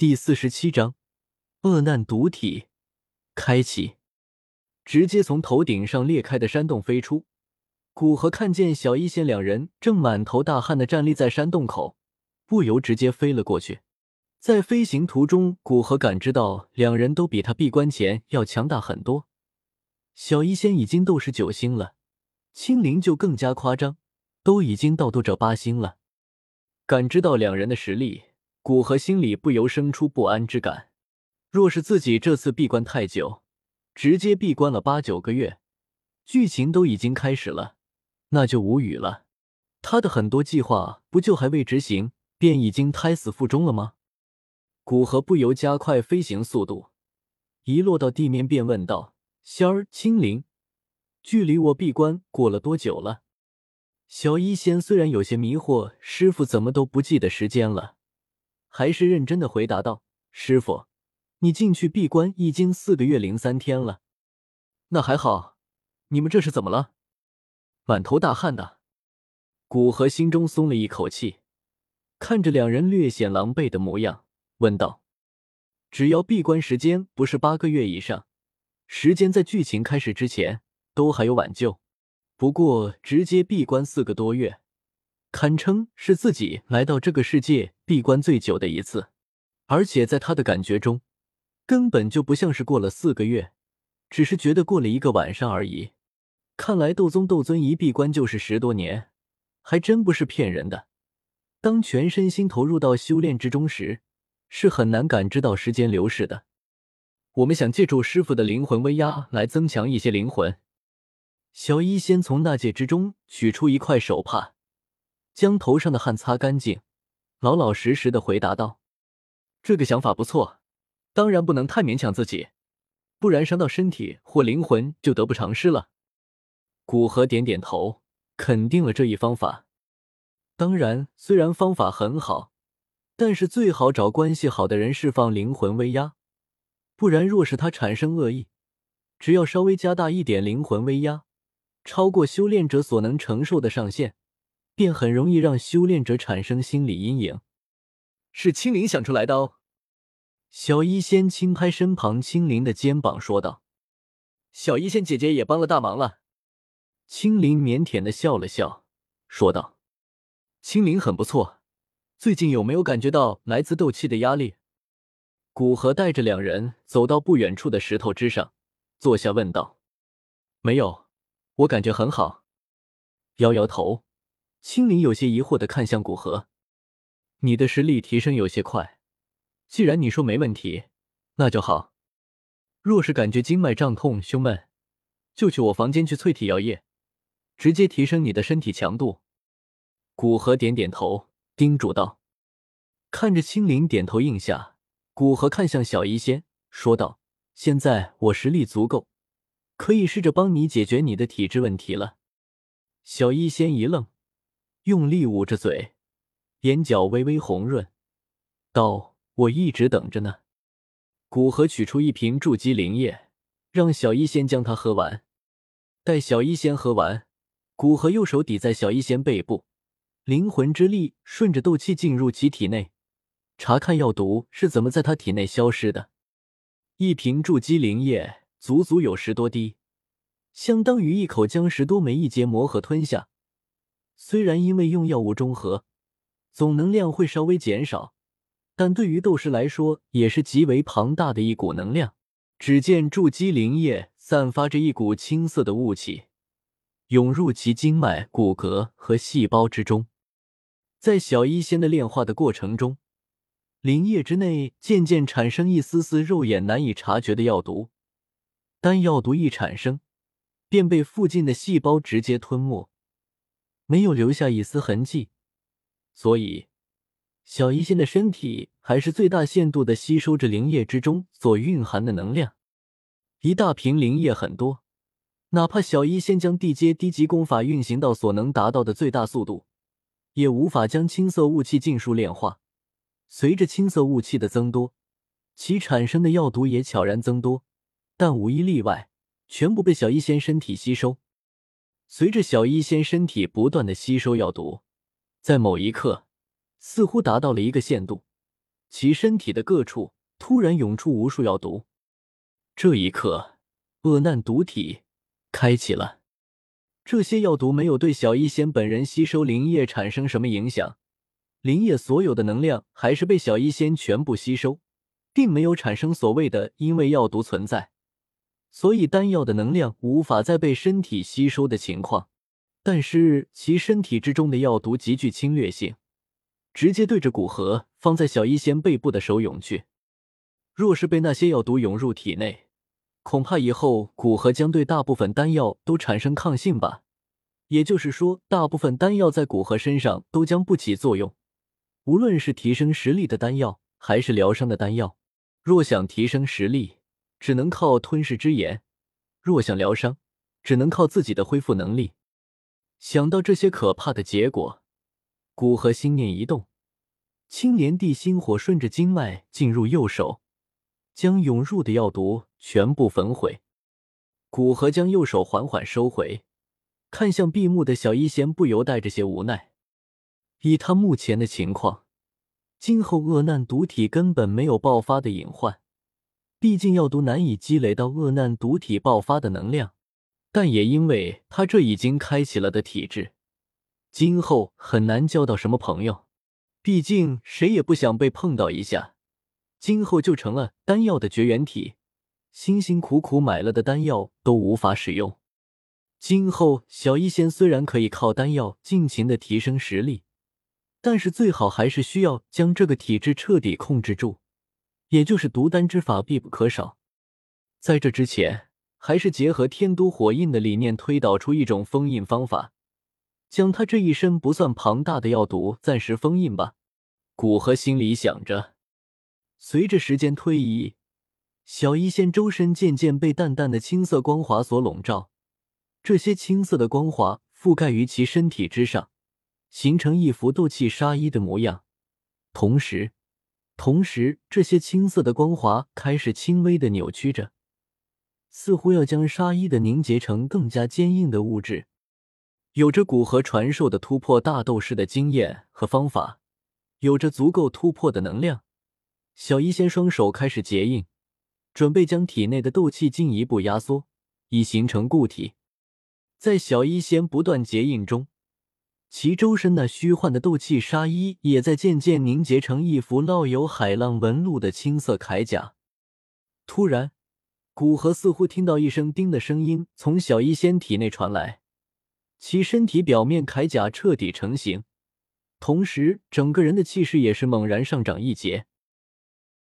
第四十七章，恶难毒体开启，直接从头顶上裂开的山洞飞出。古河看见小一仙两人正满头大汗的站立在山洞口，不由直接飞了过去。在飞行途中，古河感知到两人都比他闭关前要强大很多。小一仙已经斗士九星了，青灵就更加夸张，都已经到斗者八星了。感知到两人的实力。古河心里不由生出不安之感。若是自己这次闭关太久，直接闭关了八九个月，剧情都已经开始了，那就无语了。他的很多计划不就还未执行，便已经胎死腹中了吗？古河不由加快飞行速度，一落到地面便问道：“仙儿，青灵，距离我闭关过了多久了？”小医仙虽然有些迷惑，师傅怎么都不记得时间了。还是认真的回答道：“师傅，你进去闭关已经四个月零三天了。那还好，你们这是怎么了？满头大汗的。”古河心中松了一口气，看着两人略显狼狈的模样，问道：“只要闭关时间不是八个月以上，时间在剧情开始之前都还有挽救。不过直接闭关四个多月。”堪称是自己来到这个世界闭关最久的一次，而且在他的感觉中，根本就不像是过了四个月，只是觉得过了一个晚上而已。看来斗宗斗尊一闭关就是十多年，还真不是骗人的。当全身心投入到修炼之中时，是很难感知到时间流逝的。我们想借助师傅的灵魂威压来增强一些灵魂。小医仙从纳戒之中取出一块手帕。将头上的汗擦干净，老老实实的回答道：“这个想法不错，当然不能太勉强自己，不然伤到身体或灵魂就得不偿失了。”古河点点头，肯定了这一方法。当然，虽然方法很好，但是最好找关系好的人释放灵魂威压，不然若是他产生恶意，只要稍微加大一点灵魂威压，超过修炼者所能承受的上限。便很容易让修炼者产生心理阴影。是青灵想出来的哦。小医仙轻拍身旁青灵的肩膀，说道：“小医仙姐姐也帮了大忙了。”青灵腼腆的笑了笑，说道：“青灵很不错。最近有没有感觉到来自斗气的压力？”古河带着两人走到不远处的石头之上，坐下问道：“没有，我感觉很好。”摇摇头。青灵有些疑惑的看向古河：“你的实力提升有些快，既然你说没问题，那就好。若是感觉经脉胀痛、胸闷，就去我房间去淬体药液，直接提升你的身体强度。”古河点点头，叮嘱道：“看着青灵点头应下，古河看向小医仙，说道：‘现在我实力足够，可以试着帮你解决你的体质问题了。’”小医仙一愣。用力捂着嘴，眼角微微红润，道：“我一直等着呢。”古河取出一瓶筑基灵液，让小医仙将它喝完。待小医仙喝完，古河右手抵在小医仙背部，灵魂之力顺着斗气进入其体内，查看药毒是怎么在他体内消失的。一瓶筑基灵液足足有十多滴，相当于一口将十多枚一阶魔核吞下。虽然因为用药物中和，总能量会稍微减少，但对于斗士来说也是极为庞大的一股能量。只见筑基灵液散发着一股青色的雾气，涌入其经脉、骨骼和细胞之中。在小医仙的炼化的过程中，灵液之内渐渐产生一丝丝肉眼难以察觉的药毒。但药毒一产生，便被附近的细胞直接吞没。没有留下一丝痕迹，所以小医仙的身体还是最大限度的吸收着灵液之中所蕴含的能量。一大瓶灵液很多，哪怕小医仙将地阶低级功法运行到所能达到的最大速度，也无法将青色雾气尽数炼化。随着青色雾气的增多，其产生的药毒也悄然增多，但无一例外，全部被小医仙身体吸收。随着小医仙身体不断的吸收药毒，在某一刻，似乎达到了一个限度，其身体的各处突然涌出无数药毒。这一刻，恶难毒体开启了。这些药毒没有对小医仙本人吸收灵液产生什么影响，灵液所有的能量还是被小医仙全部吸收，并没有产生所谓的因为药毒存在，所以丹药的能量无法再被身体吸收的情况。但是其身体之中的药毒极具侵略性，直接对着古河放在小医仙背部的手涌去。若是被那些药毒涌入体内，恐怕以后古河将对大部分丹药都产生抗性吧。也就是说，大部分丹药在古河身上都将不起作用。无论是提升实力的丹药，还是疗伤的丹药，若想提升实力，只能靠吞噬之炎；若想疗伤，只能靠自己的恢复能力。想到这些可怕的结果，古河心念一动，青莲地心火顺着经脉进入右手，将涌入的药毒全部焚毁。古河将右手缓缓收回，看向闭目的小医仙，不由带着些无奈。以他目前的情况，今后恶难毒体根本没有爆发的隐患，毕竟药毒难以积累到恶难毒体爆发的能量。但也因为他这已经开启了的体质，今后很难交到什么朋友。毕竟谁也不想被碰到一下，今后就成了丹药的绝缘体，辛辛苦苦买了的丹药都无法使用。今后小医仙虽然可以靠丹药尽情的提升实力，但是最好还是需要将这个体质彻底控制住，也就是毒丹之法必不可少。在这之前。还是结合天都火印的理念推导出一种封印方法，将他这一身不算庞大的药毒暂时封印吧。古河心里想着。随着时间推移，小医仙周身渐渐被淡淡的青色光华所笼罩，这些青色的光华覆盖于其身体之上，形成一幅斗气纱衣的模样。同时，同时，这些青色的光华开始轻微的扭曲着。似乎要将纱衣的凝结成更加坚硬的物质。有着古河传授的突破大斗士的经验和方法，有着足够突破的能量，小医仙双手开始结印，准备将体内的斗气进一步压缩，以形成固体。在小医仙不断结印中，其周身那虚幻的斗气纱衣也在渐渐凝结成一幅烙有海浪纹路的青色铠甲。突然。古河似乎听到一声“叮”的声音从小医仙体内传来，其身体表面铠甲彻底成型，同时整个人的气势也是猛然上涨一截。